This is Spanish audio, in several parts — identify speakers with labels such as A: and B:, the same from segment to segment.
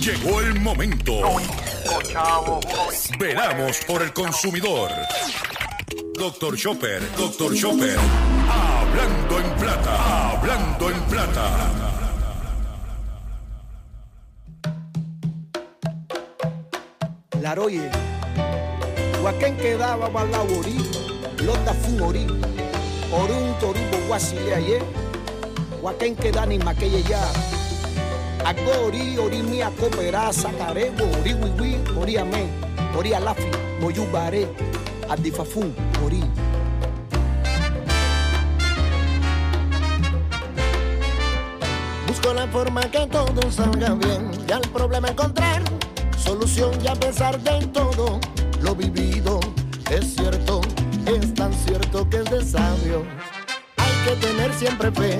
A: Llegó el momento. Veramos por el consumidor. Doctor Chopper, Doctor Chopper. Hablando en plata, hablando en plata.
B: Laroye, Huaquén quedaba balaborí, lota fumori, orun toribo guasile aye, Huaquén quedani maqueye ya, agori ori mi acopera sacarebo, ori wiwi, ori amén, adifafun, ori.
C: Busco la forma que todo salga bien y al problema encontrar solución y a pesar de todo lo vivido es cierto, es tan cierto que es de sabio. Hay que tener siempre fe,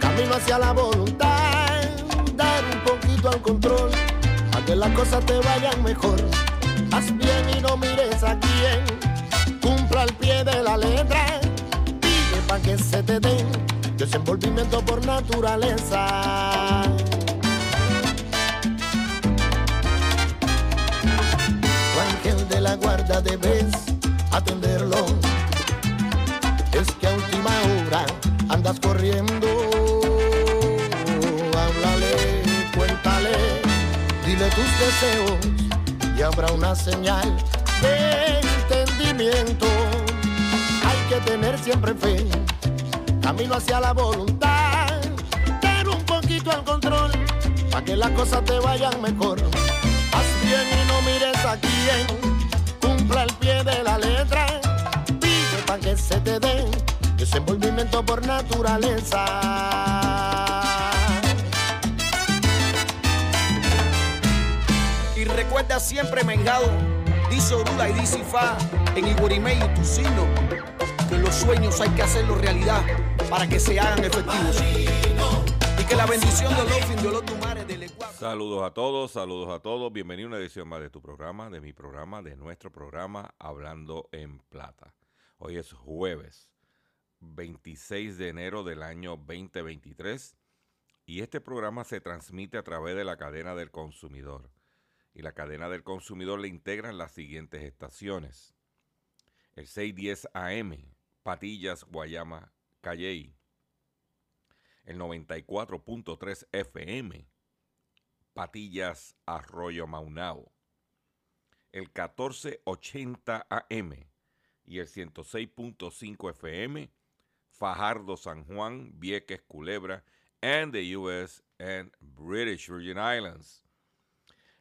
C: camino hacia la voluntad, dar un poquito al control, a que las cosas te vayan mejor. Haz bien y no mires a quién, cumpla al pie de la letra, pide pa' que se te den desenvolvimiento por naturaleza. Tu ángel de la guarda debes atenderlo. Es que a última hora andas corriendo. Háblale, cuéntale, dile tus deseos habrá una señal de entendimiento. Hay que tener siempre fe, camino hacia la voluntad, dar un poquito al control, para que las cosas te vayan mejor. Haz bien y no mires a quién, cumpla el pie de la letra, pide para que se te dé desenvolvimiento por naturaleza.
B: Recuerda siempre, Mengado, dice Orula y dice Fa, en Iguarimey y Tucino, que los sueños hay que hacerlos realidad para que se hagan efectivos. Y que la bendición de los de los tumares del Ecuador.
D: Saludos a todos, saludos a todos. Bienvenido a una edición más de tu programa, de mi programa, de nuestro programa Hablando en Plata. Hoy es jueves 26 de enero del año 2023 y este programa se transmite a través de la cadena del consumidor. Y la cadena del consumidor le integran las siguientes estaciones. El 610 AM, Patillas, Guayama, Calley. El 94.3 FM, Patillas, Arroyo Maunao. El 1480 AM y el 106.5 FM, Fajardo, San Juan, Vieques, Culebra, and the US and British Virgin Islands.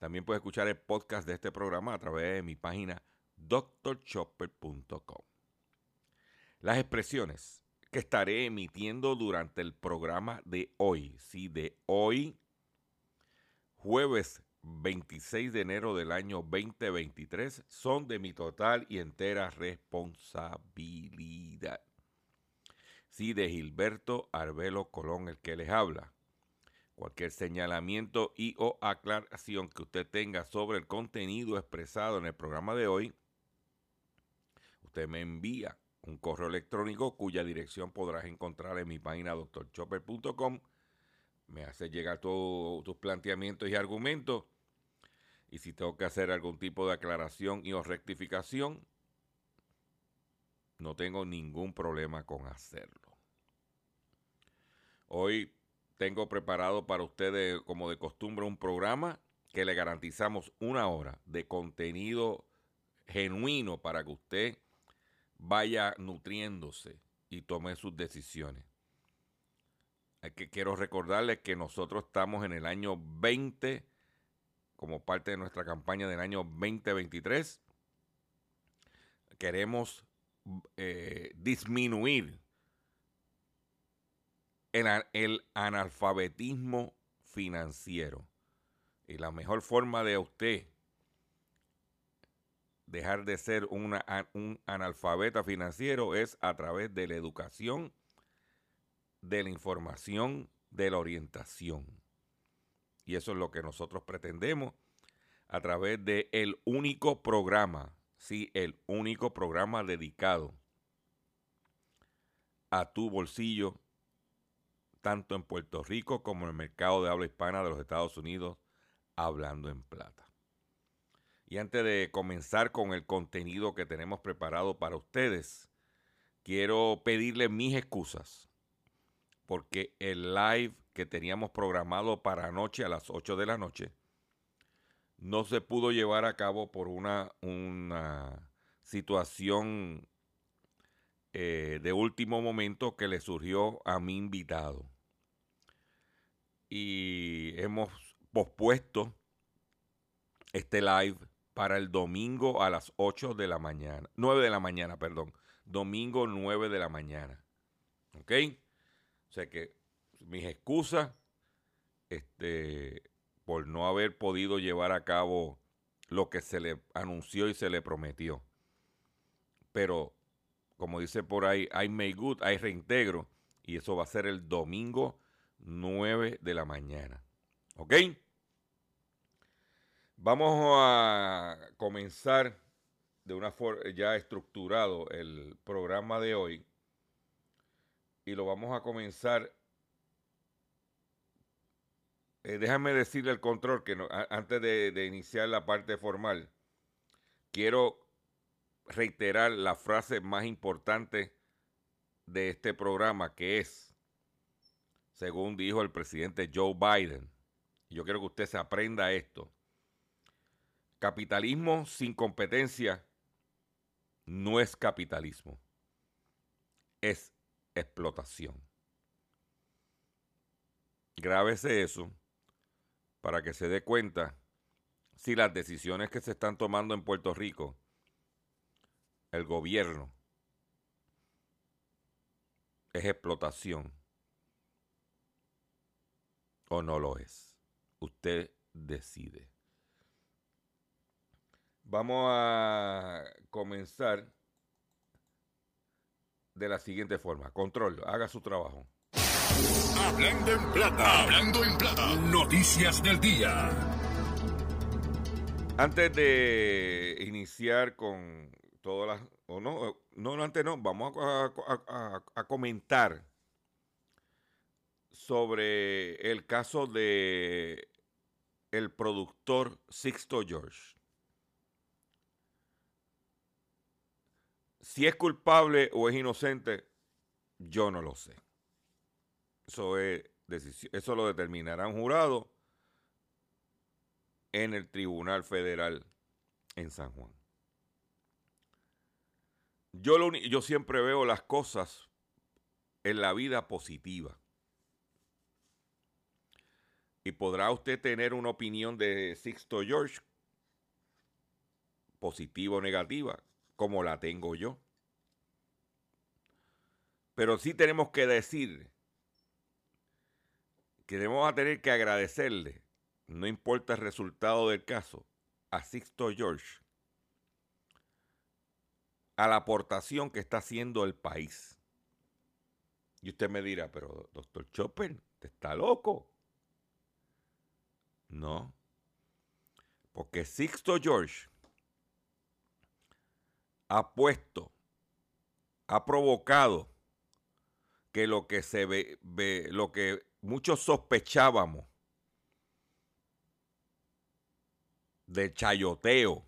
D: También puedes escuchar el podcast de este programa a través de mi página drchopper.com. Las expresiones que estaré emitiendo durante el programa de hoy, sí, de hoy, jueves 26 de enero del año 2023, son de mi total y entera responsabilidad. Sí, de Gilberto Arbelo Colón, el que les habla. Cualquier señalamiento y o aclaración que usted tenga sobre el contenido expresado en el programa de hoy, usted me envía un correo electrónico cuya dirección podrás encontrar en mi página drchopper.com. Me hace llegar todos tus planteamientos y argumentos. Y si tengo que hacer algún tipo de aclaración y o rectificación, no tengo ningún problema con hacerlo. Hoy tengo preparado para ustedes, como de costumbre, un programa que le garantizamos una hora de contenido genuino para que usted vaya nutriéndose y tome sus decisiones. que, quiero recordarles que nosotros estamos en el año 20, como parte de nuestra campaña del año 2023. Queremos eh, disminuir el analfabetismo financiero. Y la mejor forma de usted dejar de ser un analfabeta financiero es a través de la educación, de la información, de la orientación. Y eso es lo que nosotros pretendemos a través de el único programa, sí, el único programa dedicado a tu bolsillo, tanto en Puerto Rico como en el mercado de habla hispana de los Estados Unidos, hablando en plata. Y antes de comenzar con el contenido que tenemos preparado para ustedes, quiero pedirle mis excusas porque el live que teníamos programado para anoche a las 8 de la noche no se pudo llevar a cabo por una, una situación eh, de último momento que le surgió a mi invitado. Y hemos pospuesto este live para el domingo a las 8 de la mañana, 9 de la mañana, perdón, domingo 9 de la mañana. ¿Ok? O sea que mis excusas este, por no haber podido llevar a cabo lo que se le anunció y se le prometió. Pero, como dice por ahí, hay make good, hay reintegro, y eso va a ser el domingo 9 de la mañana. ¿Ok? Vamos a comenzar de una forma ya estructurado el programa de hoy y lo vamos a comenzar. Eh, déjame decirle al control que antes de, de iniciar la parte formal, quiero reiterar la frase más importante de este programa que es, según dijo el presidente Joe Biden, yo quiero que usted se aprenda esto. Capitalismo sin competencia no es capitalismo, es explotación. Grábese eso para que se dé cuenta si las decisiones que se están tomando en Puerto Rico, el gobierno, es explotación o no lo es. Usted decide. Vamos a comenzar de la siguiente forma. Control, haga su trabajo.
A: Hablando en plata, hablando en plata, noticias del día.
D: Antes de iniciar con todas las, o no, no, antes no, vamos a, a comentar sobre el caso de el productor Sixto George. Si es culpable o es inocente, yo no lo sé. Eso, es eso lo determinará un jurado en el Tribunal Federal en San Juan. Yo, lo, yo siempre veo las cosas en la vida positiva. Y podrá usted tener una opinión de Sixto George, positiva o negativa, como la tengo yo. Pero sí tenemos que decir que debemos tener que agradecerle, no importa el resultado del caso, a Sixto George, a la aportación que está haciendo el país. Y usted me dirá, pero doctor Chopin, ¿te está loco? No. Porque Sixto George ha puesto, ha provocado que lo que se ve, lo que muchos sospechábamos del chayoteo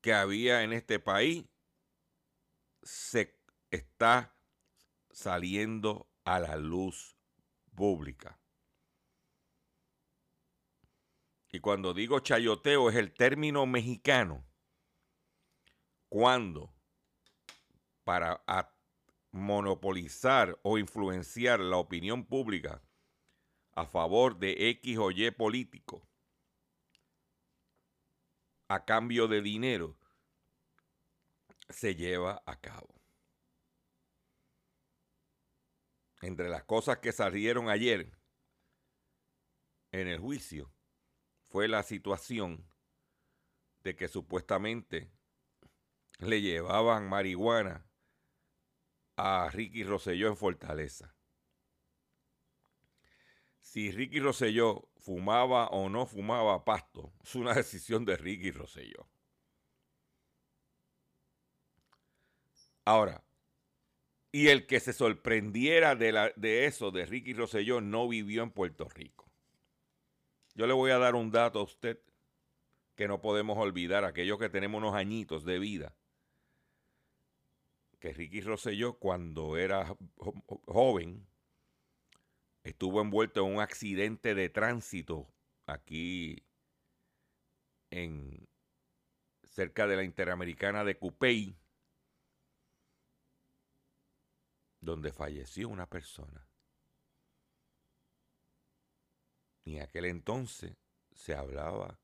D: que había en este país se está saliendo a la luz pública. Y cuando digo chayoteo es el término mexicano cuando para monopolizar o influenciar la opinión pública a favor de X o Y político a cambio de dinero se lleva a cabo. Entre las cosas que salieron ayer en el juicio fue la situación de que supuestamente le llevaban marihuana a Ricky Rosselló en Fortaleza. Si Ricky Rosselló fumaba o no fumaba pasto, es una decisión de Ricky Rosselló. Ahora, y el que se sorprendiera de, la, de eso, de Ricky Rosselló, no vivió en Puerto Rico. Yo le voy a dar un dato a usted que no podemos olvidar, aquellos que tenemos unos añitos de vida que Ricky Rosselló cuando era joven estuvo envuelto en un accidente de tránsito aquí en cerca de la Interamericana de Cupey, donde falleció una persona. Y en aquel entonces se hablaba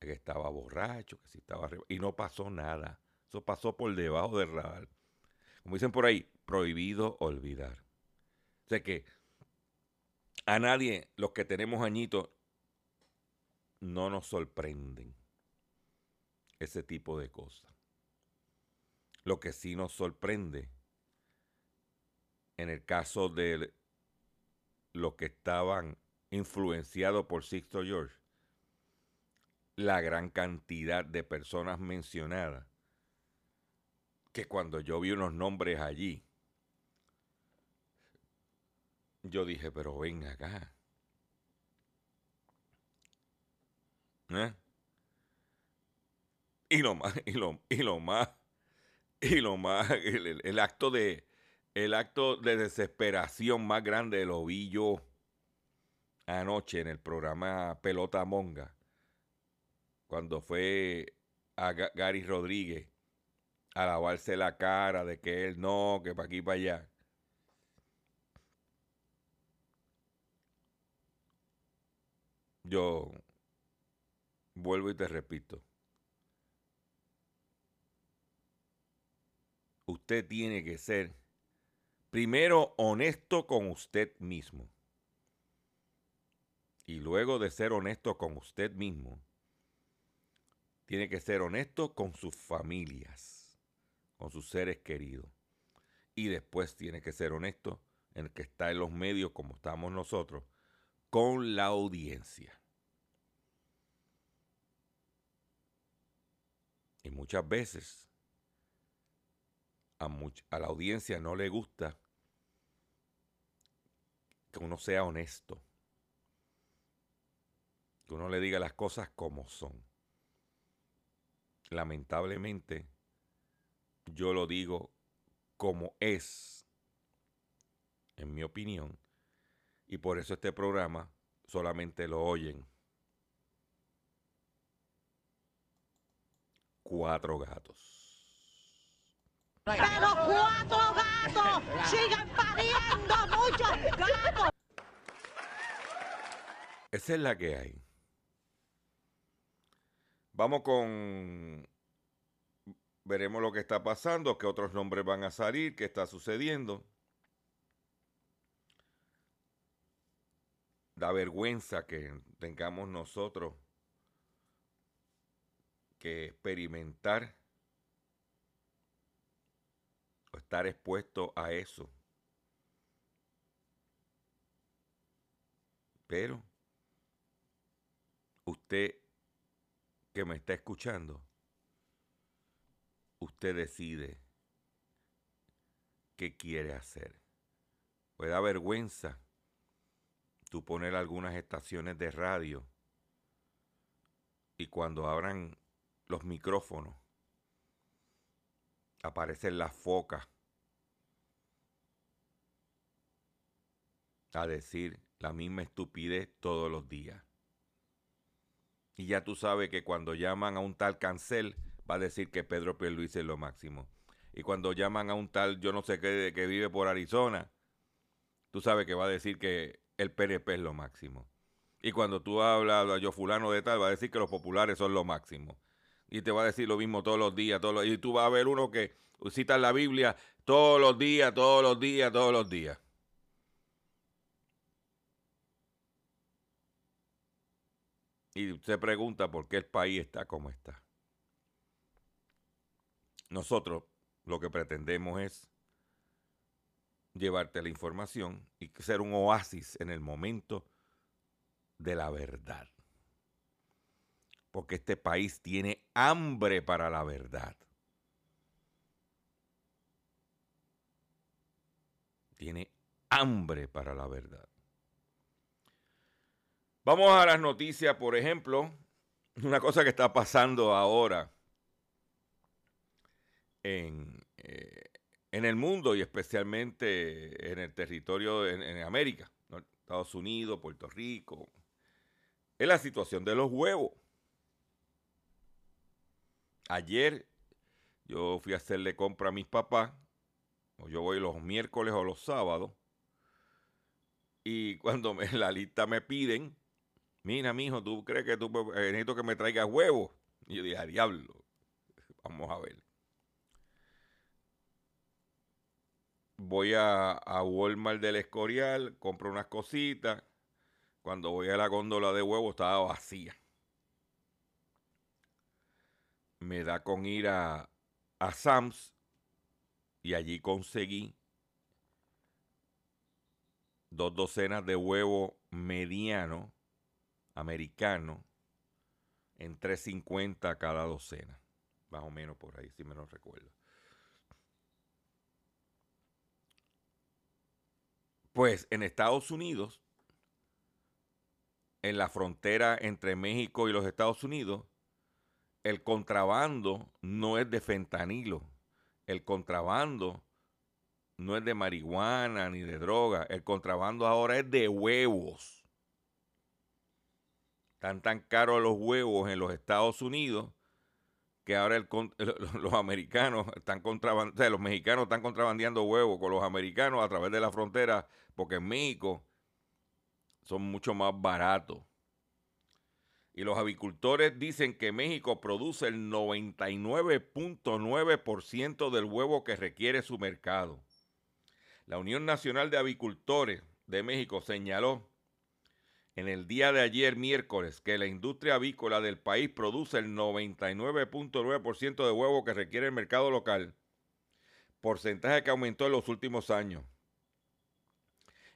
D: de que estaba borracho, que si estaba y no pasó nada. Eso pasó por debajo del radar. Como dicen por ahí, prohibido olvidar. O sea que a nadie, los que tenemos añitos, no nos sorprenden ese tipo de cosas. Lo que sí nos sorprende, en el caso de los que estaban influenciados por Sixto George, la gran cantidad de personas mencionadas que cuando yo vi unos nombres allí, yo dije, pero ven acá. ¿Eh? Y lo más, y lo, y lo más, y lo más, el, acto de, el acto de desesperación más grande lo vi yo anoche en el programa Pelota Monga, cuando fue a Gary Rodríguez a lavarse la cara de que él no, que para aquí para allá. Yo vuelvo y te repito. Usted tiene que ser primero honesto con usted mismo. Y luego de ser honesto con usted mismo, tiene que ser honesto con sus familias con sus seres queridos. Y después tiene que ser honesto en el que está en los medios como estamos nosotros, con la audiencia. Y muchas veces a, la audiencia no le gusta que uno sea honesto, que uno le diga las cosas como son. Lamentablemente, yo lo digo como es, en mi opinión, y por eso este programa solamente lo oyen cuatro gatos.
E: Pero cuatro gatos sigan pariendo muchos gatos.
D: Esa es la que hay. Vamos con Veremos lo que está pasando, qué otros nombres van a salir, qué está sucediendo. Da vergüenza que tengamos nosotros que experimentar o estar expuesto a eso. Pero usted que me está escuchando, usted decide qué quiere hacer. Puede da vergüenza tú poner algunas estaciones de radio y cuando abran los micrófonos aparecen las focas a decir la misma estupidez todos los días. Y ya tú sabes que cuando llaman a un tal cancel, va a decir que Pedro Pierluisi es lo máximo. y cuando llaman a un tal yo no sé qué que vive por Arizona, tú sabes que va a decir que el PNP es lo máximo. Y cuando tú hablas a yo fulano de tal, va a decir que los populares son lo máximo. Y te va a decir lo mismo todos los días, todos los, y tú vas a ver uno que cita la Biblia todos los días, todos los días, todos los días. Y se pregunta por qué el país está como está. Nosotros lo que pretendemos es llevarte la información y ser un oasis en el momento de la verdad. Porque este país tiene hambre para la verdad. Tiene hambre para la verdad. Vamos a las noticias, por ejemplo, una cosa que está pasando ahora en, eh, en el mundo y especialmente en el territorio en, América, Estados Unidos, Puerto Rico, es la situación de los huevos. Ayer yo fui a hacerle compra a mis papás, o yo voy los miércoles o los sábados, y cuando me, la lista me piden, mira, mijo, ¿tú crees que tú eh, necesito que me traigas huevos? Y yo dije, diablo, vamos a ver. voy a, a Walmart del Escorial, compro unas cositas. Cuando voy a la góndola de huevos estaba vacía. Me da con ir a, a Sam's y allí conseguí dos docenas de huevo mediano americano en 3.50 cada docena. Más o menos por ahí, si me lo recuerdo. Pues en Estados Unidos, en la frontera entre México y los Estados Unidos, el contrabando no es de fentanilo. El contrabando no es de marihuana ni de droga. El contrabando ahora es de huevos. Están tan caros los huevos en los Estados Unidos que ahora los americanos están contrabandeando, los mexicanos están contrabandeando huevos con los americanos a través de la frontera, porque en México son mucho más baratos. Y los avicultores dicen que México produce el 99.9% del huevo que requiere su mercado. La Unión Nacional de Avicultores de México señaló en el día de ayer, miércoles, que la industria avícola del país produce el 99.9% de huevos que requiere el mercado local, porcentaje que aumentó en los últimos años.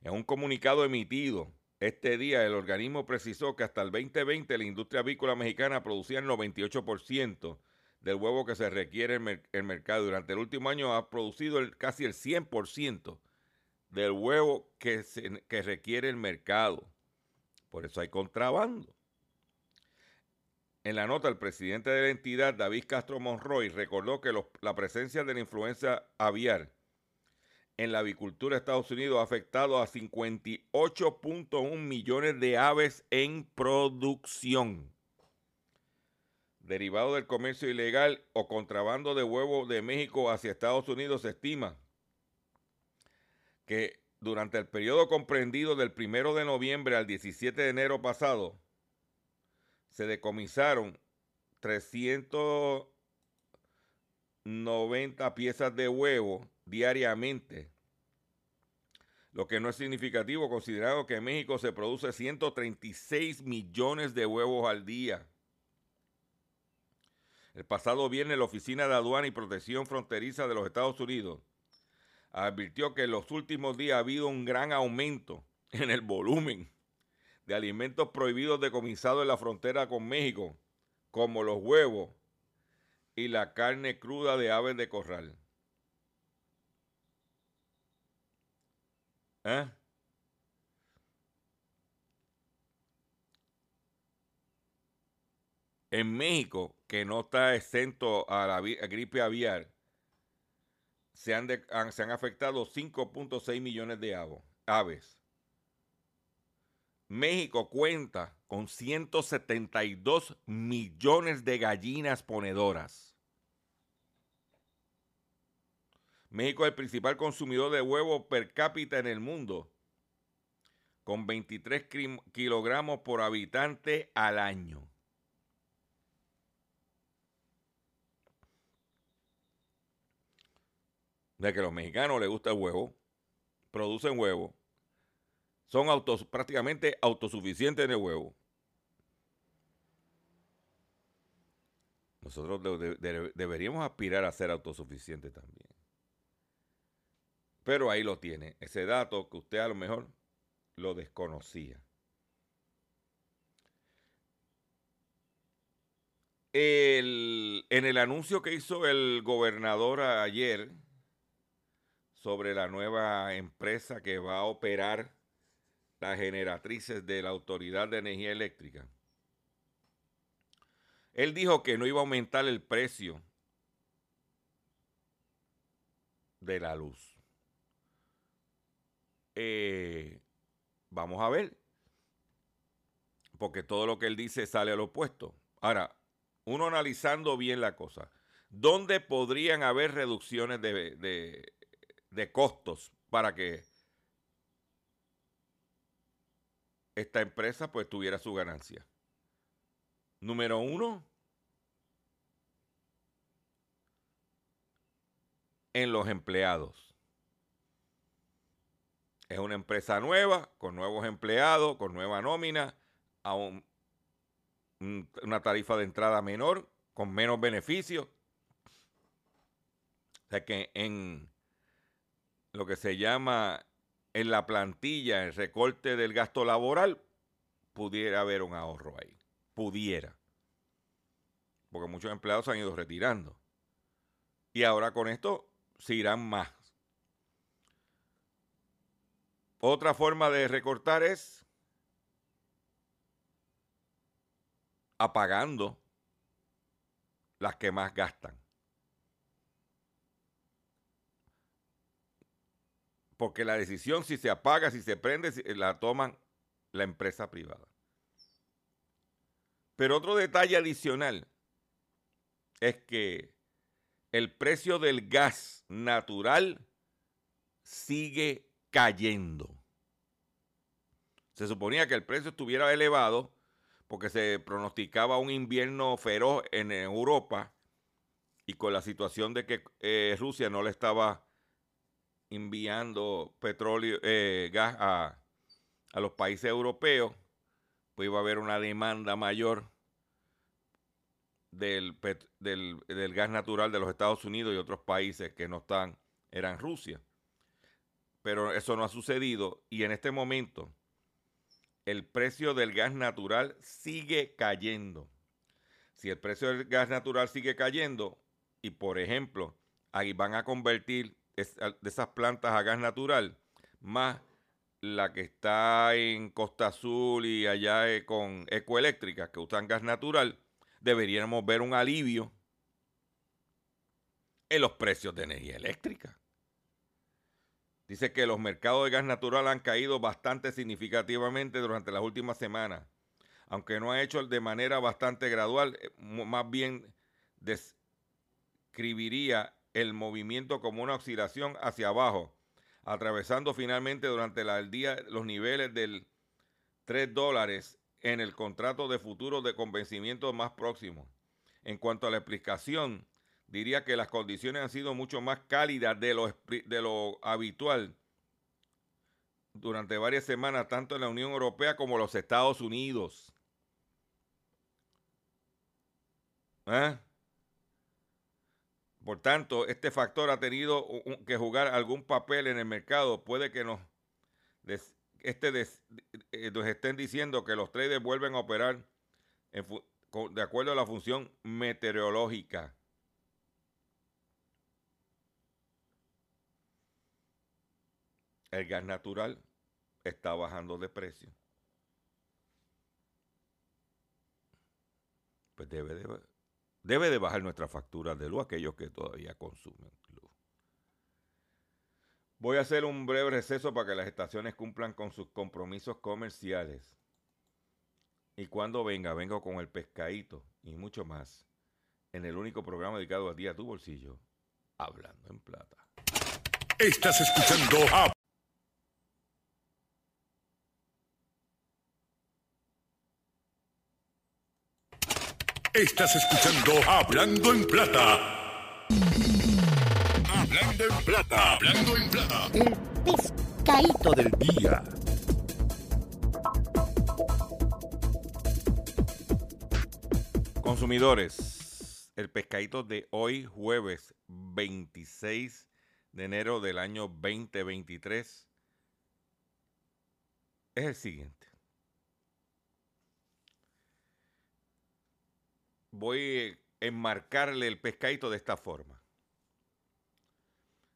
D: En un comunicado emitido este día, el organismo precisó que hasta el 2020 la industria avícola mexicana producía el 98% del huevo que se requiere en el mercado. Durante el último año ha producido casi el 100% del huevo que requiere el mercado. Por eso hay contrabando. En la nota, el presidente de la entidad, David Castro Monroy, recordó que la presencia de la influenza aviar en la avicultura de Estados Unidos ha afectado a 58.1 millones de aves en producción. Derivado del comercio ilegal o contrabando de huevos de México hacia Estados Unidos, se estima que durante el periodo comprendido del 1 de noviembre al 17 de enero pasado, se decomisaron 390 piezas de huevo diariamente, lo que no es significativo considerado que en México se produce 136 millones de huevos al día. El pasado viernes la Oficina de Aduana y Protección Fronteriza de los Estados Unidos advirtió que en los últimos días ha habido un gran aumento en el volumen de alimentos prohibidos decomisados en la frontera con México, como los huevos y la carne cruda de aves de corral. ¿Eh? En México, que no está exento a la gripe aviar, se han, se han afectado 5.6 millones de aves. México cuenta con 172 millones de gallinas ponedoras. México es el principal consumidor de huevo per cápita en el mundo, con 23 kilogramos por habitante al año. De que a los mexicanos les gusta el huevo, producen huevo, son prácticamente autosuficientes en el huevo. Nosotros deberíamos aspirar a ser autosuficientes también. Pero ahí lo tiene, ese dato que usted a lo mejor lo desconocía. en el anuncio que hizo el gobernador ayer sobre la nueva empresa que va a operar las generatrices de la Autoridad de Energía Eléctrica, él dijo que no iba a aumentar el precio de la luz. Eh, vamos a ver, porque todo lo que él dice sale al opuesto. Ahora, uno analizando bien la cosa, ¿dónde podrían haber reducciones de, de costos para que esta empresa pues tuviera su ganancia? Número uno, en los empleados. Es una empresa nueva, con nuevos empleados, con nueva nómina, a una tarifa de entrada menor, con menos beneficios. O sea que en lo que se llama en la plantilla, el recorte del gasto laboral, pudiera haber un ahorro ahí pudiera. Porque muchos empleados se han ido retirando. Y ahora con esto se irán más. Otra forma de recortar es apagando las que más gastan. Porque la decisión si se apaga, si se prende, la toman la empresa privada. Pero otro detalle adicional es que el precio del gas natural sigue cayendo. Se suponía que el precio estuviera elevado porque se pronosticaba un invierno feroz en Europa y con la situación de que eh, Rusia no le estaba enviando petróleo, eh, gas a, a los países europeos, pues iba a haber una demanda mayor del, del, gas natural de los Estados Unidos y otros países que no están, eran Rusia. Pero eso no ha sucedido y en este momento el precio del gas natural sigue cayendo. Si el precio del gas natural sigue cayendo y por ejemplo ahí van a convertir de esas plantas a gas natural, más la que está en Costa Azul y allá eh, con ecoeléctricas que usan gas natural, deberíamos ver un alivio en los precios de energía eléctrica. Dice que los mercados de gas natural han caído bastante significativamente durante las últimas semanas, aunque no ha hecho de manera bastante gradual, eh, más bien describiría el movimiento como una oscilación hacia abajo atravesando finalmente durante el día los niveles del 3 dólares en el contrato de futuro de convencimiento más próximo. En cuanto a la explicación, diría que las condiciones han sido mucho más cálidas de lo, de lo habitual durante varias semanas, tanto en la Unión Europea como en los Estados Unidos. ¿Eh? Por tanto, este factor ha tenido que jugar algún papel en el mercado. Puede que nos, este eh, nos estén diciendo que los traders vuelven a operar de acuerdo a la función meteorológica. El gas natural está bajando de precio. Pues debe de Debe de bajar nuestra factura de luz aquellos que todavía consumen luz. Voy a hacer un breve receso para que las estaciones cumplan con sus compromisos comerciales. Y cuando venga, vengo con el pescadito y mucho más en el único programa dedicado a ti, a tu bolsillo, hablando en plata.
A: Estás escuchando a Estás escuchando Hablando en Plata. Hablando en Plata. Hablando en Plata.
C: El pescadito del día.
D: Consumidores, el pescadito de hoy, jueves 26 de enero del año 2023, es el siguiente. Voy a enmarcarle el pescadito de esta forma.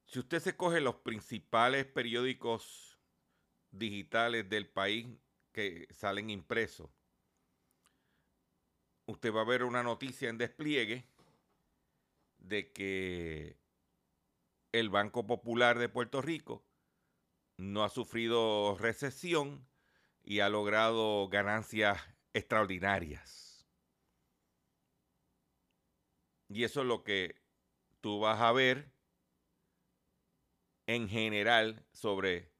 D: Si usted se coge los principales periódicos digitales del país que salen impresos, usted va a ver una noticia en despliegue de que el Banco Popular de Puerto Rico no ha sufrido recesión y ha logrado ganancias extraordinarias. Y eso es lo que tú vas a ver en general sobre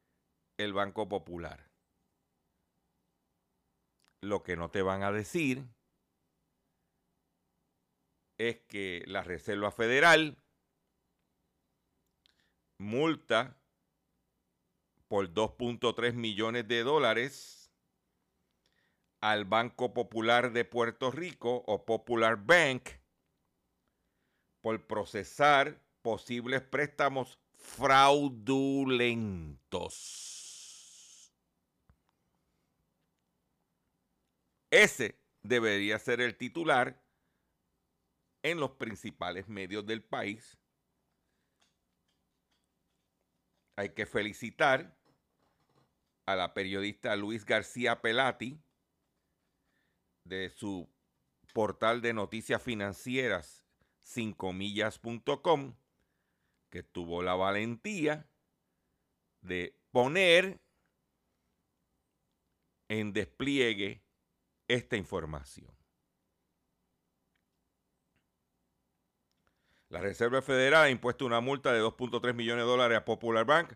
D: el Banco Popular. Lo que no te van a decir es que la Reserva Federal multa por 2.3 millones de dólares al Banco Popular de Puerto Rico o Popular Bank por procesar posibles préstamos fraudulentos. Ese debería ser el titular en los principales medios del país. Hay que felicitar a la periodista Luis García Pelati de su portal de noticias financieras 5millas.com que tuvo la valentía de poner en despliegue esta información. La Reserva Federal ha impuesto una multa de 2.3 millones de dólares a Popular Bank,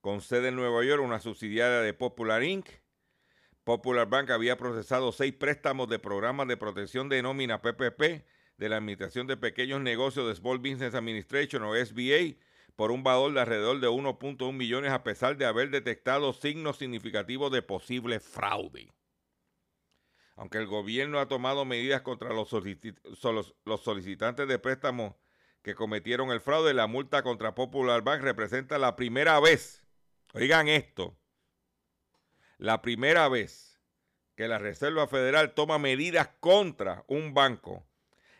D: con sede en Nueva York, una subsidiaria de Popular Inc. Popular Bank había procesado seis préstamos de programas de protección de nómina PPP de la Administración de Pequeños Negocios de Small Business Administration o SBA por un valor de alrededor de 1.1 millones a pesar de haber detectado signos significativos de posible fraude. Aunque el gobierno ha tomado medidas contra los, solicitantes de préstamos que cometieron el fraude, la multa contra Popular Bank representa la primera vez, oigan esto, la primera vez que la Reserva Federal toma medidas contra un banco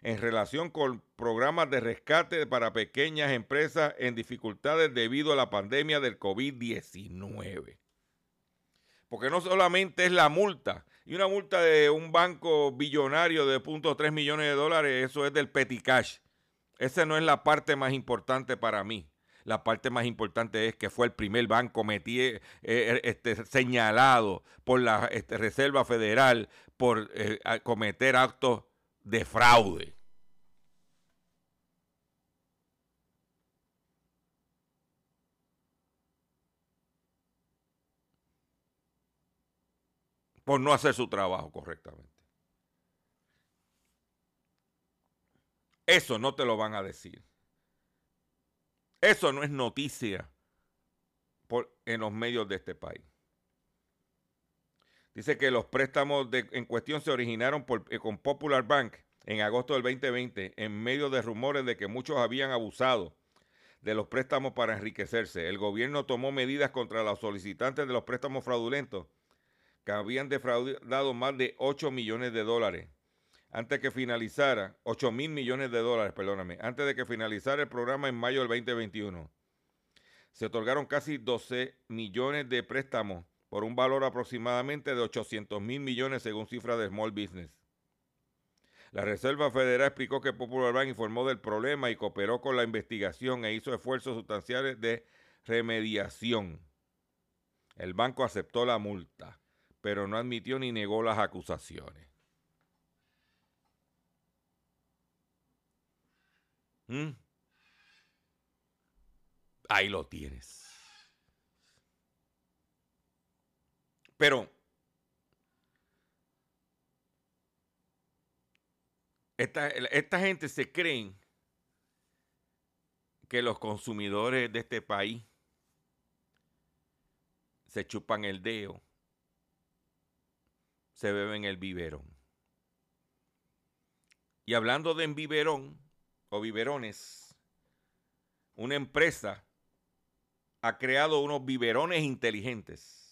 D: en relación con programas de rescate para pequeñas empresas en dificultades debido a la pandemia del COVID-19. Porque no solamente es la multa, y una multa de un banco billonario de 0.3 millones de dólares, eso es del petty cash. Esa no es la parte más importante para mí. La parte más importante es que fue el primer banco metí, eh, eh, este, señalado por la este, Reserva Federal por eh, cometer actos de fraude. Por no hacer su trabajo correctamente. Eso no te lo van a decir. Eso no es noticia en los medios de este país. Dice que los préstamos en cuestión se originaron eh, con Popular Bank en agosto del 2020 en medio de rumores de que muchos habían abusado de los préstamos para enriquecerse. El gobierno tomó medidas contra los solicitantes de los préstamos fraudulentos que habían defraudado más de 8 millones de dólares antes que finalizara, 8 mil millones de dólares, perdóname, antes de que finalizara el programa en mayo del 2021. Se otorgaron casi 12 millones de préstamos por un valor aproximadamente de 800 mil millones según cifras de Small Business. La Reserva Federal explicó que Popular Bank informó del problema y cooperó con la investigación e hizo esfuerzos sustanciales de remediación. El banco aceptó la multa, pero no admitió ni negó las acusaciones. ¿Mm? Ahí lo tienes. Pero esta, esta gente se creen que los consumidores de este país se chupan el dedo, se beben el biberón. Y hablando de en o biberones, una empresa ha creado unos biberones inteligentes.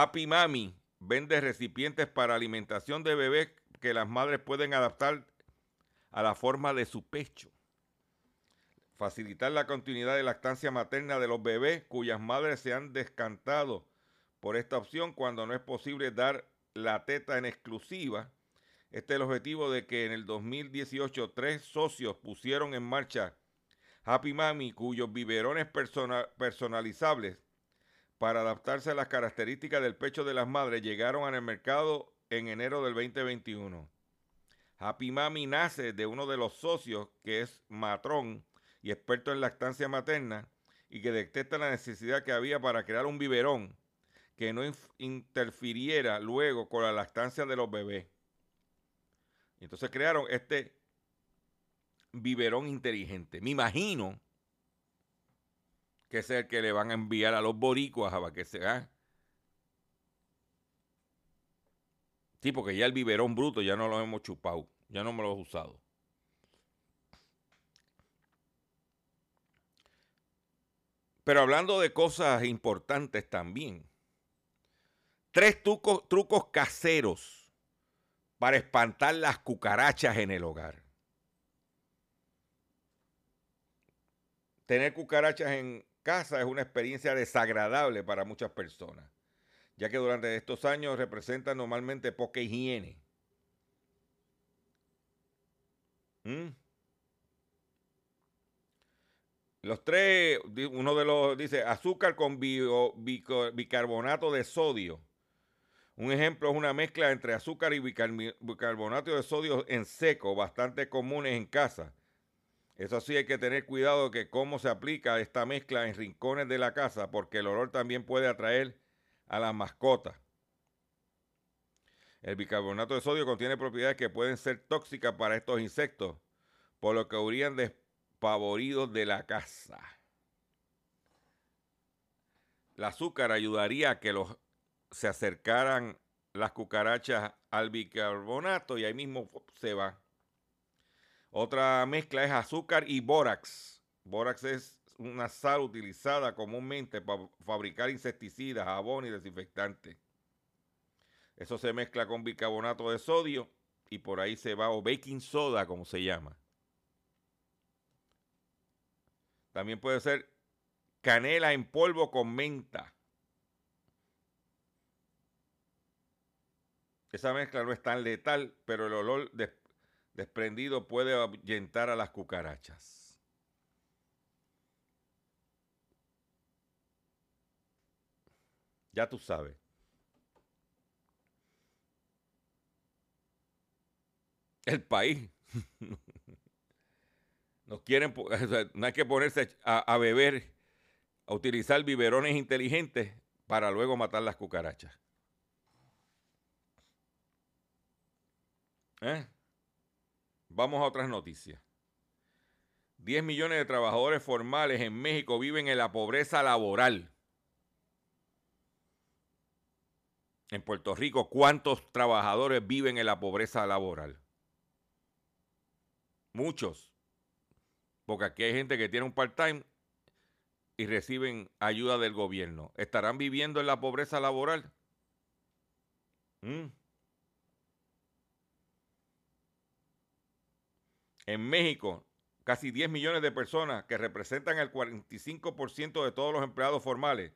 D: Happy Mami vende recipientes para alimentación de bebés que las madres pueden adaptar a la forma de su pecho. Facilitar la continuidad de lactancia materna de los bebés cuyas madres se han descantado por esta opción cuando no es posible dar la teta en exclusiva. Este es el objetivo de que en el 2018 tres socios pusieron en marcha Happy Mami, cuyos biberones personalizables para adaptarse a las características del pecho de las madres llegaron al mercado en enero del 2021. Happy Mami nace de uno de los socios que es matrón y experto en lactancia materna y que detecta la necesidad que había para crear un biberón que no interfiriera luego con la lactancia de los bebés. Y entonces crearon este biberón inteligente. Me imagino que es el que le van a enviar a los boricuas para que se haga. Sí, porque ya el biberón bruto ya no lo hemos chupado, ya no me lo hemos usado. Pero hablando de cosas importantes también, tres trucos caseros para espantar las cucarachas en el hogar. Tener cucarachas en casa es una experiencia desagradable para muchas personas, ya que durante estos años representan normalmente poca higiene. ¿Mm? Los tres, uno de los dice azúcar con bicarbonato de sodio. Un ejemplo es una mezcla entre azúcar y bicarbonato de sodio en seco, bastante comunes en casa. Eso sí hay que tener cuidado que cómo se aplica esta mezcla en rincones de la casa, porque el olor también puede atraer a las mascotas. El bicarbonato de sodio contiene propiedades que pueden ser tóxicas para estos insectos, por lo que habrían de favoritos de la casa. El azúcar ayudaría a que los, se acercaran las cucarachas al bicarbonato y ahí mismo se va. Otra mezcla es azúcar y bórax. Bórax es una sal utilizada comúnmente para fabricar insecticidas, jabón y desinfectantes. Eso se mezcla con bicarbonato de sodio y por ahí se va, o baking soda como se llama. También puede ser canela en polvo con menta. Esa mezcla no es tan letal, pero el olor desprendido puede ahuyentar a las cucarachas. Ya tú sabes. El país no hay que ponerse a, beber, a utilizar biberones inteligentes para luego matar las cucarachas. ¿Eh? Vamos a otras noticias. 10 millones de trabajadores formales en México viven en la pobreza laboral. En Puerto Rico, ¿cuántos trabajadores viven en la pobreza laboral? Muchos. Porque aquí hay gente que tiene un part-time y reciben ayuda del gobierno. ¿Estarán viviendo en la pobreza laboral? ¿Mm? En México, casi 10 millones de personas que representan el 45% de todos los empleados formales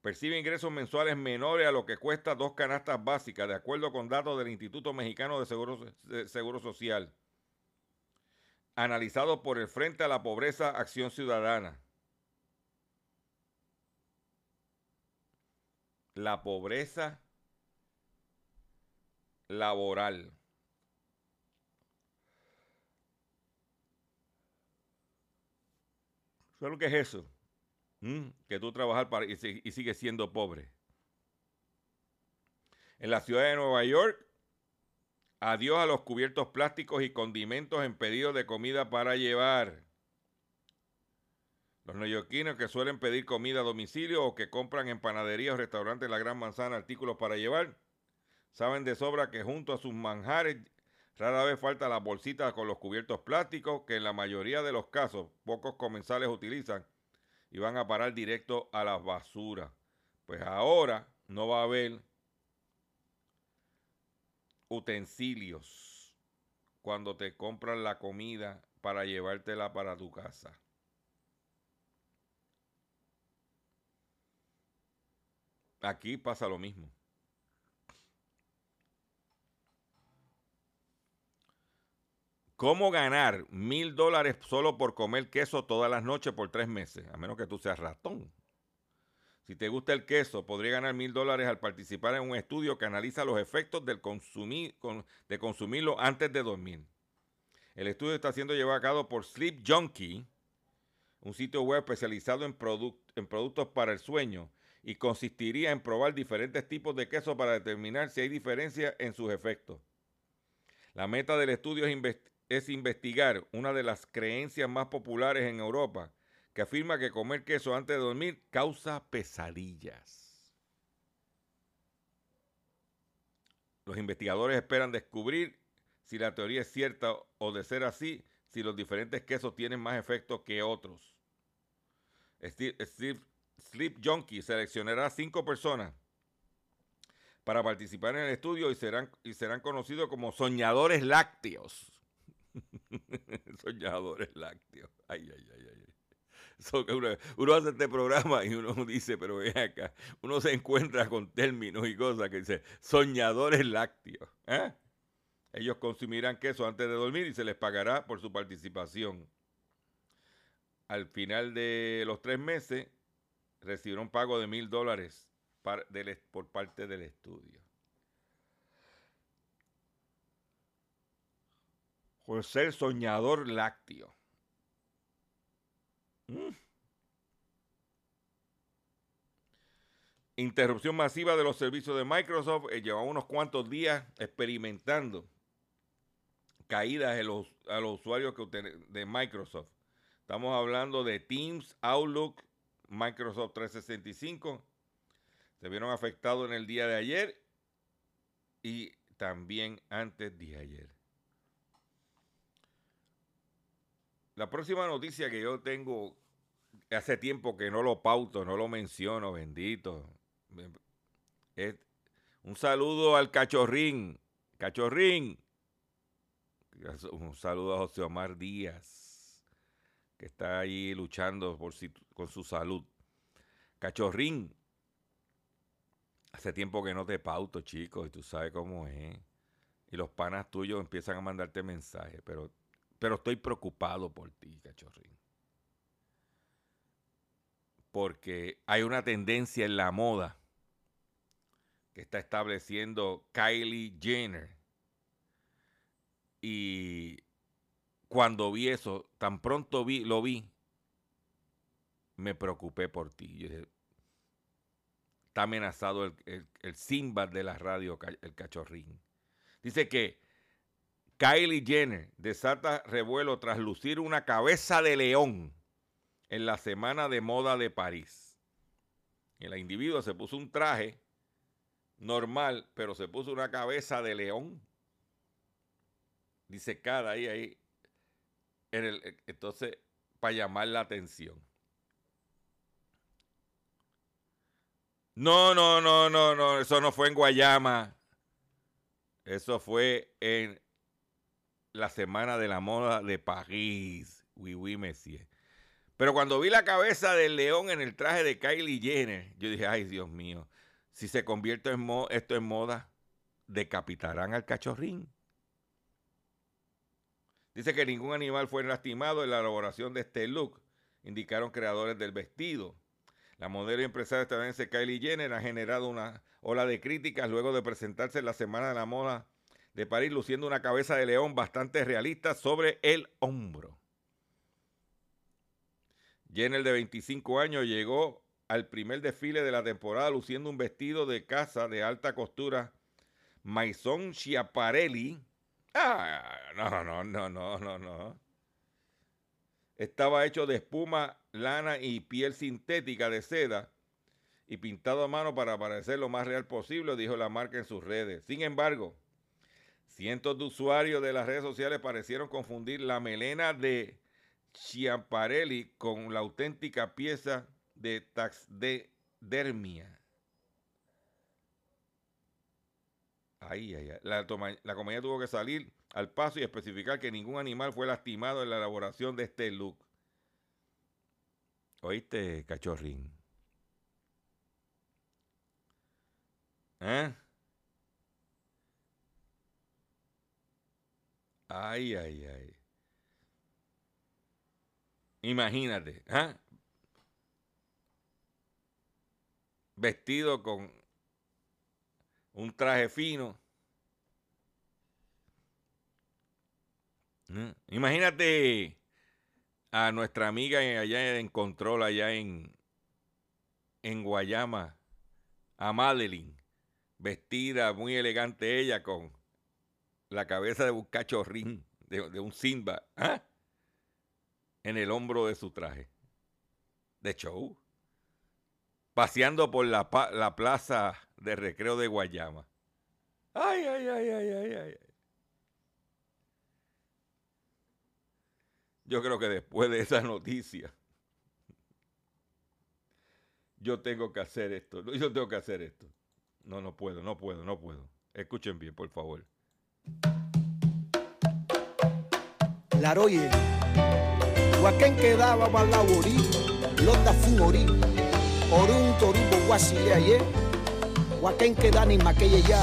D: perciben ingresos mensuales menores a lo que cuesta dos canastas básicas, de acuerdo con datos del Instituto Mexicano de Seguro, Social analizado por el Frente a la Pobreza Acción Ciudadana. La pobreza laboral. ¿Sabes lo que es eso? Que tú trabajas para, y, y sigues siendo pobre. En la ciudad de Nueva York, adiós a los cubiertos plásticos y condimentos en pedidos de comida para llevar. Los neoyorquinos que suelen pedir comida a domicilio o que compran en panaderías o restaurantes la Gran Manzana artículos para llevar, saben de sobra que junto a sus manjares rara vez falta las bolsitas con los cubiertos plásticos que en la mayoría de los casos pocos comensales utilizan y van a parar directo a la basura. Pues ahora no va a haber utensilios cuando te compran la comida para llevártela para tu casa. Aquí pasa lo mismo. ¿Cómo ganar mil dólares solo por comer queso todas las noches por tres meses? A menos que tú seas ratón. Si te gusta el queso, podría ganar mil dólares al participar en un estudio que analiza los efectos del consumir, con- de consumirlo antes de dormir. El estudio está siendo llevado a cabo por Sleep Junkie, un sitio web especializado en, produc- en productos para el sueño, y consistiría en probar diferentes tipos de queso para determinar si hay diferencia en sus efectos. La meta del estudio es, inves- es investigar una de las creencias más populares en Europa, que afirma que comer queso antes de dormir causa pesadillas. Los investigadores esperan descubrir si la teoría es cierta o de ser así, si los diferentes quesos tienen más efectos que otros. Sleep Junkie seleccionará cinco personas para participar en el estudio y serán, y serán conocidos como soñadores lácteos. soñadores lácteos. Ay, ay, ay, ay. So uno, hace este programa y uno dice, pero ven acá, uno se encuentra con términos y cosas que dice soñadores lácteos. ¿eh? Ellos consumirán queso antes de dormir y se les pagará por su participación. Al final de los tres meses, recibirá un pago de mil dólares por parte del estudio. Por ser soñador lácteo. Mm. Interrupción masiva de los servicios de Microsoft. Eh, unos cuantos días experimentando caídas a los usuarios que de Microsoft. Estamos hablando de Teams, Outlook, Microsoft 365. Se vieron afectados en el día de ayer y también antes de ayer. La próxima noticia que yo tengo, hace tiempo que no lo pauto, no lo menciono, bendito. Es un saludo al cachorrín. Cachorrín. Un saludo a José Omar Díaz, que está ahí luchando por si- con su salud. Cachorrín. Hace tiempo que no te pauto, chicos, y tú sabes cómo es. Y los panas tuyos empiezan a mandarte mensajes, pero, pero estoy preocupado por ti, cachorrín. Porque hay una tendencia en la moda que está estableciendo Kylie Jenner. Y cuando vi eso, tan pronto vi, lo vi, me preocupé por ti. Yo dije, está amenazado el, el, el Simba de la radio, el cachorrín. Dice que Kylie Jenner desata revuelo tras lucir una cabeza de león en la semana de moda de París. El individuo se puso un traje normal, pero se puso una cabeza de león disecada ahí, ahí. Entonces, para llamar la atención. No, no, no, no, no, eso no fue en Guayama. Eso fue en la Semana de la Moda de París. Oui, oui, monsieur. Pero cuando vi la cabeza del león en el traje de Kylie Jenner, yo dije, ay, Dios mío, si se convierte en esto en moda, decapitarán al cachorrín. Dice que ningún animal fue lastimado en la elaboración de este look, indicaron creadores del vestido. La modelo y empresaria estadounidense Kylie Jenner ha generado una ola de críticas luego de presentarse en la Semana de la Moda de París luciendo una cabeza de león bastante realista sobre el hombro. Jenner, de 25 años, llegó al primer desfile de la temporada luciendo un vestido de casa de alta costura Maison Schiaparelli. Ah, no, no, no, no, no, no. Estaba hecho de espuma, lana y piel sintética de seda y pintado a mano para parecer lo más real posible, dijo la marca en sus redes. Sin embargo, cientos de usuarios de las redes sociales parecieron confundir la melena de Chiamparelli con la auténtica pieza de taxidermia. Ahí, ahí, La, la compañía tuvo que salir al paso y especificar que ningún animal fue lastimado en la elaboración de este look. ¿Oíste, cachorrín? ¿Eh? Ay, ay, ay. Imagínate, ¿eh? Vestido con un traje fino. ¿Eh? Imagínate a nuestra amiga allá en Control, allá en, en Guayama, a Madeline, vestida muy elegante ella con la cabeza de un cachorrín, de, un Simba, ¿ah? en el hombro de su traje. De show. Paseando por la, la plaza de recreo de Guayama. Ay, ay, ay, ay, ay, ay. Yo creo que después de esa noticia, yo tengo que hacer esto. Yo tengo que hacer esto. No, no puedo, no puedo, no puedo. Escuchen bien, por favor.
B: Laroye, Huaquén quedaba balaborí, Lota fumorí, Orun torubo guasile aye, eh. Huaquén queda ni maqueye ya.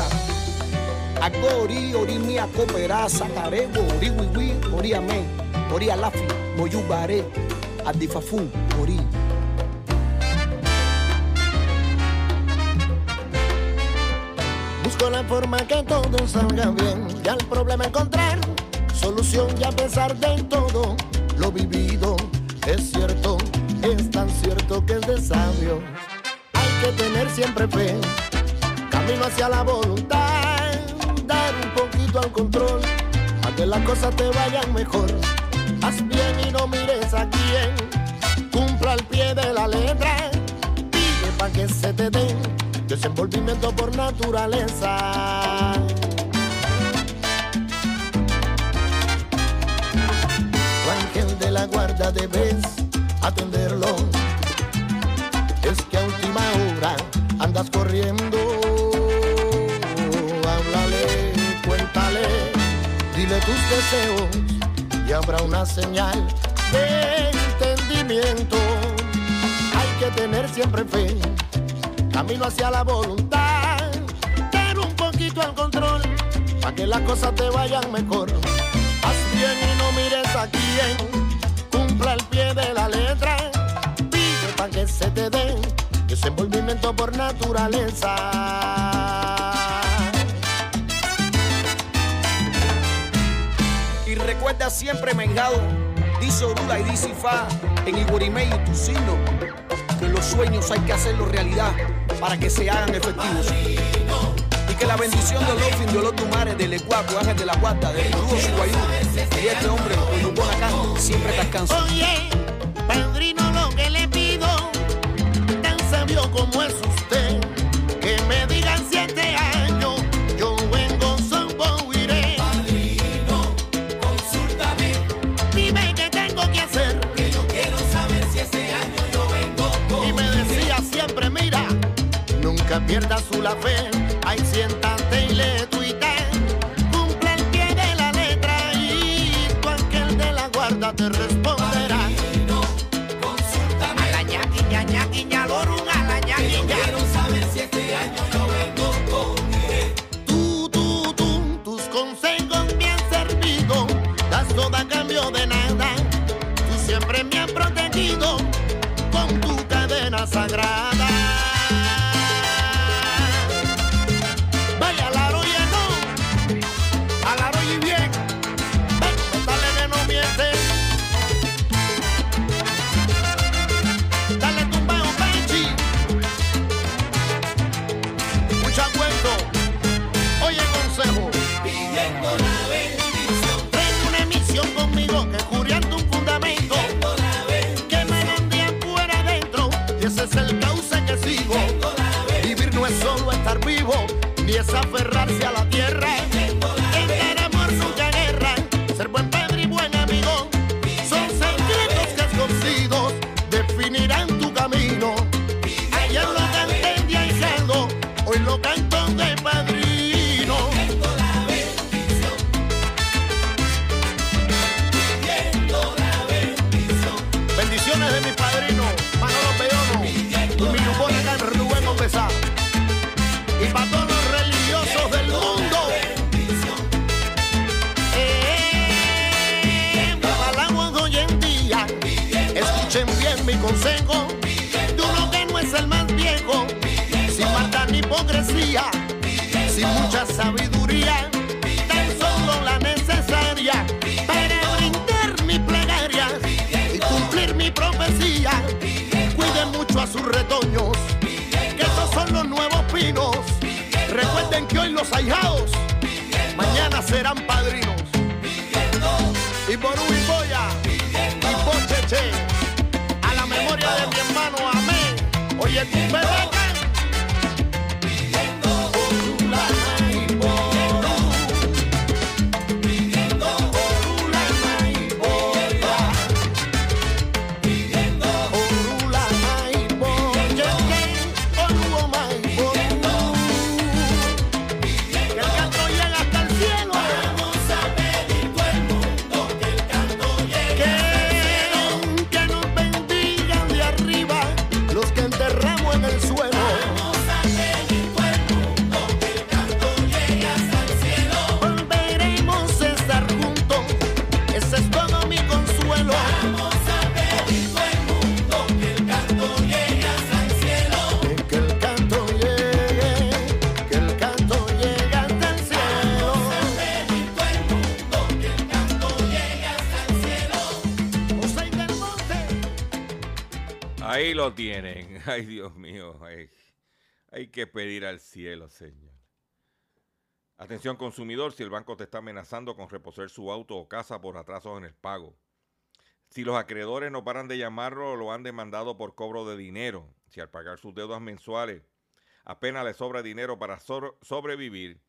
B: Agori, ori mia copera, sacarebo, ori wiwi, ori amén, ori alafi, moyubare, adifafun, ori.
C: Busco la forma que todo salga bien y al problema encontrar solución y a pesar de todo lo vivido es cierto, es tan cierto que es de sabio. Hay que tener siempre fe, camino hacia la voluntad, dar un poquito al control, a que las cosas te vayan mejor. Haz bien y no mires a quién, cumpla al pie de la letra, pide para que se te dé desenvolvimiento por naturaleza. Tu ángel de la guarda debes atenderlo. Es que a última hora andas corriendo. Háblale, cuéntale, dile tus deseos y habrá una señal de entendimiento. Hay que tener siempre fe camino hacia la voluntad, dar un poquito al control, para que las cosas te vayan mejor. Haz bien y no mires a quién, cumpla el pie de la letra, pide para que se te dé desenvolvimiento por naturaleza.
B: Y recuerda siempre, Mengado, dice Orula y dice Fa, en Igurimé y tu signo, que los sueños hay que hacerlos realidad para que se hagan efectivos. Y que la bendición de los fin de los tumares, del Ecuaco, Ángel de la Guata, del Rudo Guayú, y este hombre, Uyubona acá, siempre descansa.
C: Oye, la fe. Ay, siéntate y le tuite. Cumple el pie de la letra y tu ángel de la guarda te responderá.
F: Consúltame,
C: A la ñaqui, ña, ñaqui, ña, lorun, a la ñaqui, ña.
F: quiero saber si este año yo vengo con iré.
C: Tú, tú, tú, tus consejos me han servido. Das todo a cambio de nada. Tú siempre me has protegido con tu cadena sagrada. Serán padrinos. Y por un boya y pocheche, a la memoria de mi hermano Amén. Oye, tu
D: lo tienen. Ay, Dios mío. Ay, hay que pedir al cielo, Señor. Atención consumidor, si el banco te está amenazando con reposer su auto o casa por atrasos en el pago. Si los acreedores no paran de llamarlo lo han demandado por cobro de dinero. Si al pagar sus deudas mensuales apenas le sobra dinero para so- sobrevivir,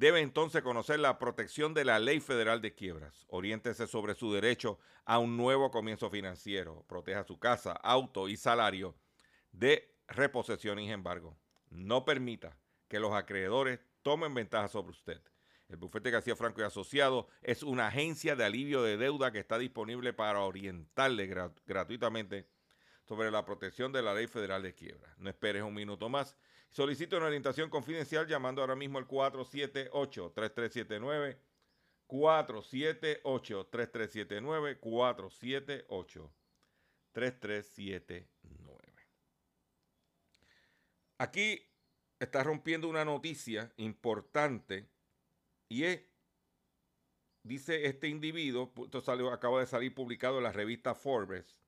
D: debe entonces conocer la protección de la Ley Federal de Quiebras. Oriéntese sobre su derecho a un nuevo comienzo financiero. Proteja su casa, auto y salario de reposición y embargo. No permita que los acreedores tomen ventaja sobre usted. El bufete García Franco y Asociado es una agencia de alivio de deuda que está disponible para orientarle gra- gratuitamente sobre la protección de la ley federal de quiebra. No esperes un minuto más. Solicite una orientación confidencial llamando ahora mismo al 478-3379. 478-3379. 478-3379. Aquí está rompiendo una noticia importante y es, dice este individuo, esto salió, acaba de salir publicado en la revista Forbes,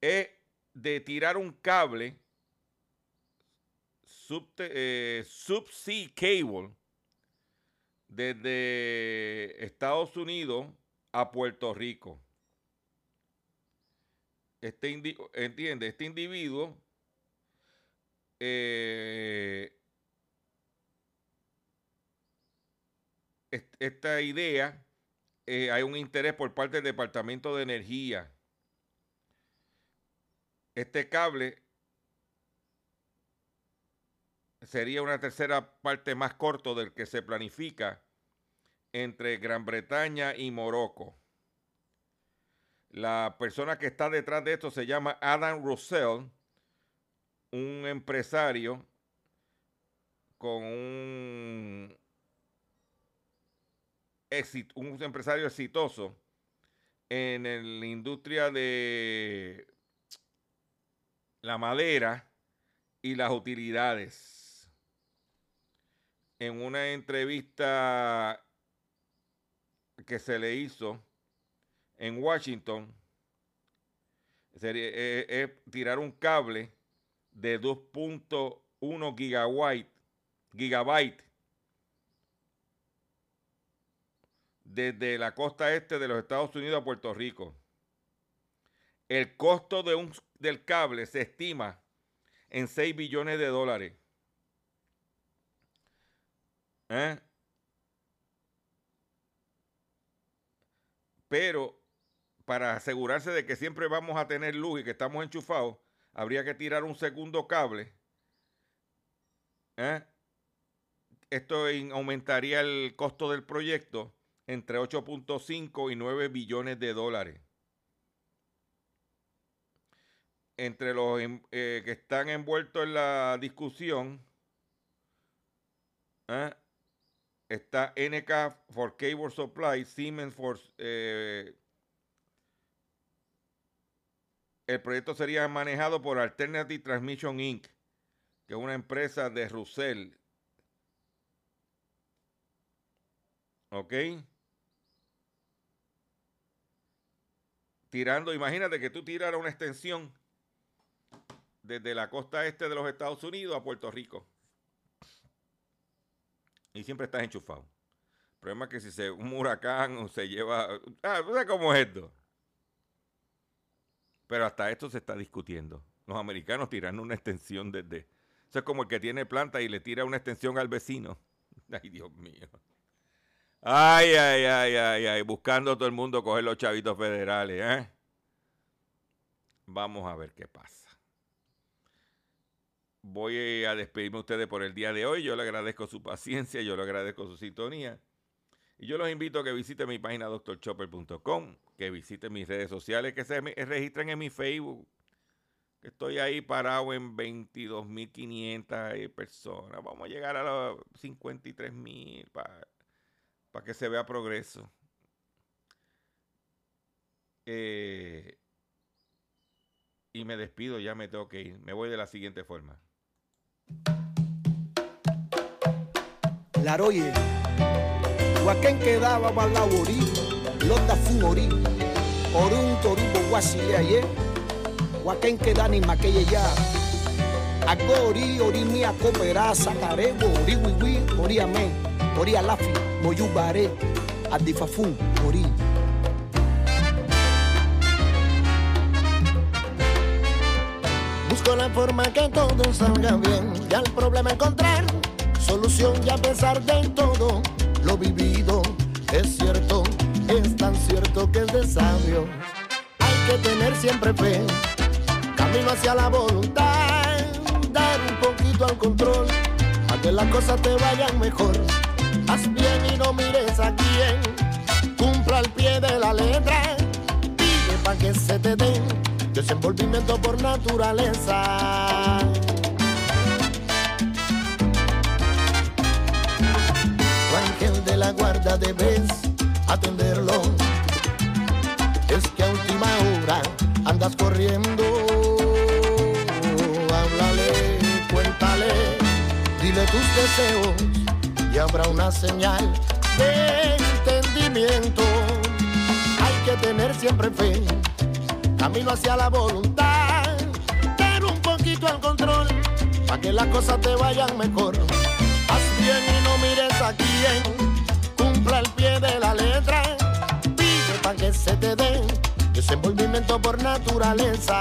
D: es de tirar un cable subte- eh, subsea cable desde Estados Unidos a Puerto Rico. Este entiende, este individuo eh, est- esta idea, eh, hay un interés por parte del Departamento de Energía. Este cable sería una tercera parte más corto del que se planifica entre Gran Bretaña y Morocco. La persona que está detrás de esto se llama Adam Russell, un empresario con un, un empresario exitoso en la industria de la madera y las utilidades. En una entrevista que se le hizo en Washington, sería, eh, eh, tirar un cable de 2.1 gigabyte, gigabyte desde la costa este de los Estados Unidos a Puerto Rico. El costo de un, del cable se estima en 6 billones de dólares. ¿Eh? Pero para asegurarse de que siempre vamos a tener luz y que estamos enchufados, habría que tirar un segundo cable. ¿eh? Esto aumentaría el costo del proyecto entre 8.5 y 9 billones de dólares. Entre los eh, que están envueltos en la discusión, ¿eh? Está NK for Cable Supply, Siemens for eh, el proyecto sería manejado por Alternative Transmission Inc., que es una empresa de Russell. ¿Ok? Tirando, imagínate que tú tiraras una extensión desde la costa este de los Estados Unidos a Puerto Rico. Y siempre estás enchufado. El problema es que si se un huracán o se lleva. Ah, ¿tú sabes cómo es esto? Pero hasta esto se está discutiendo. Los americanos tirando una extensión desde. Eso es como el que tiene planta y le tira una extensión al vecino. Ay, Dios mío. Ay, ay, ay, ay, ay. Buscando todo el mundo coger los chavitos federales, ¿eh? Vamos a ver qué pasa. Voy a despedirme a ustedes por el día de hoy. Yo le agradezco su paciencia, yo le agradezco su sintonía. Y yo los invito a que visiten mi página doctorchopper.com, que visiten mis redes sociales, que se registren en mi Facebook. Estoy ahí parado en 22.500 personas. Vamos a llegar a los 53.000 para que se vea progreso. Eh, y me despido, ya me tengo que ir. Me voy de la siguiente forma.
B: Laroye, Huaquén quedaba balaurí, lota fumorí, orun toribo guasile aye, Huaquén queda ni maqueye ya. Agori, ori mi acopera, sacarebo, ori wiwi, ori amén, ori alafi, moyubare, adifafun, ori.
C: Busco la forma que todo salga bien y al problema encontrar solución y a pesar de todo lo vivido es cierto, es tan cierto que es de sabio. Hay que tener siempre fe, camino hacia la voluntad, dar un poquito al control, a que las cosas te vayan mejor. Haz bien y no mires a quién, cumpla al pie de la letra, pide pa' que se te den desenvolvimiento por naturaleza. Tu ángel de la guarda debes atenderlo. Es que a última hora andas corriendo. Háblale, cuéntale, dile tus deseos y habrá una señal de entendimiento. Hay que tener siempre fe camino hacia la voluntad, dar un poquito al control, para que las cosas te vayan mejor. Haz bien y no mires a quién, cumpla el pie de la letra, pide para que se te dé desenvolvimiento por naturaleza.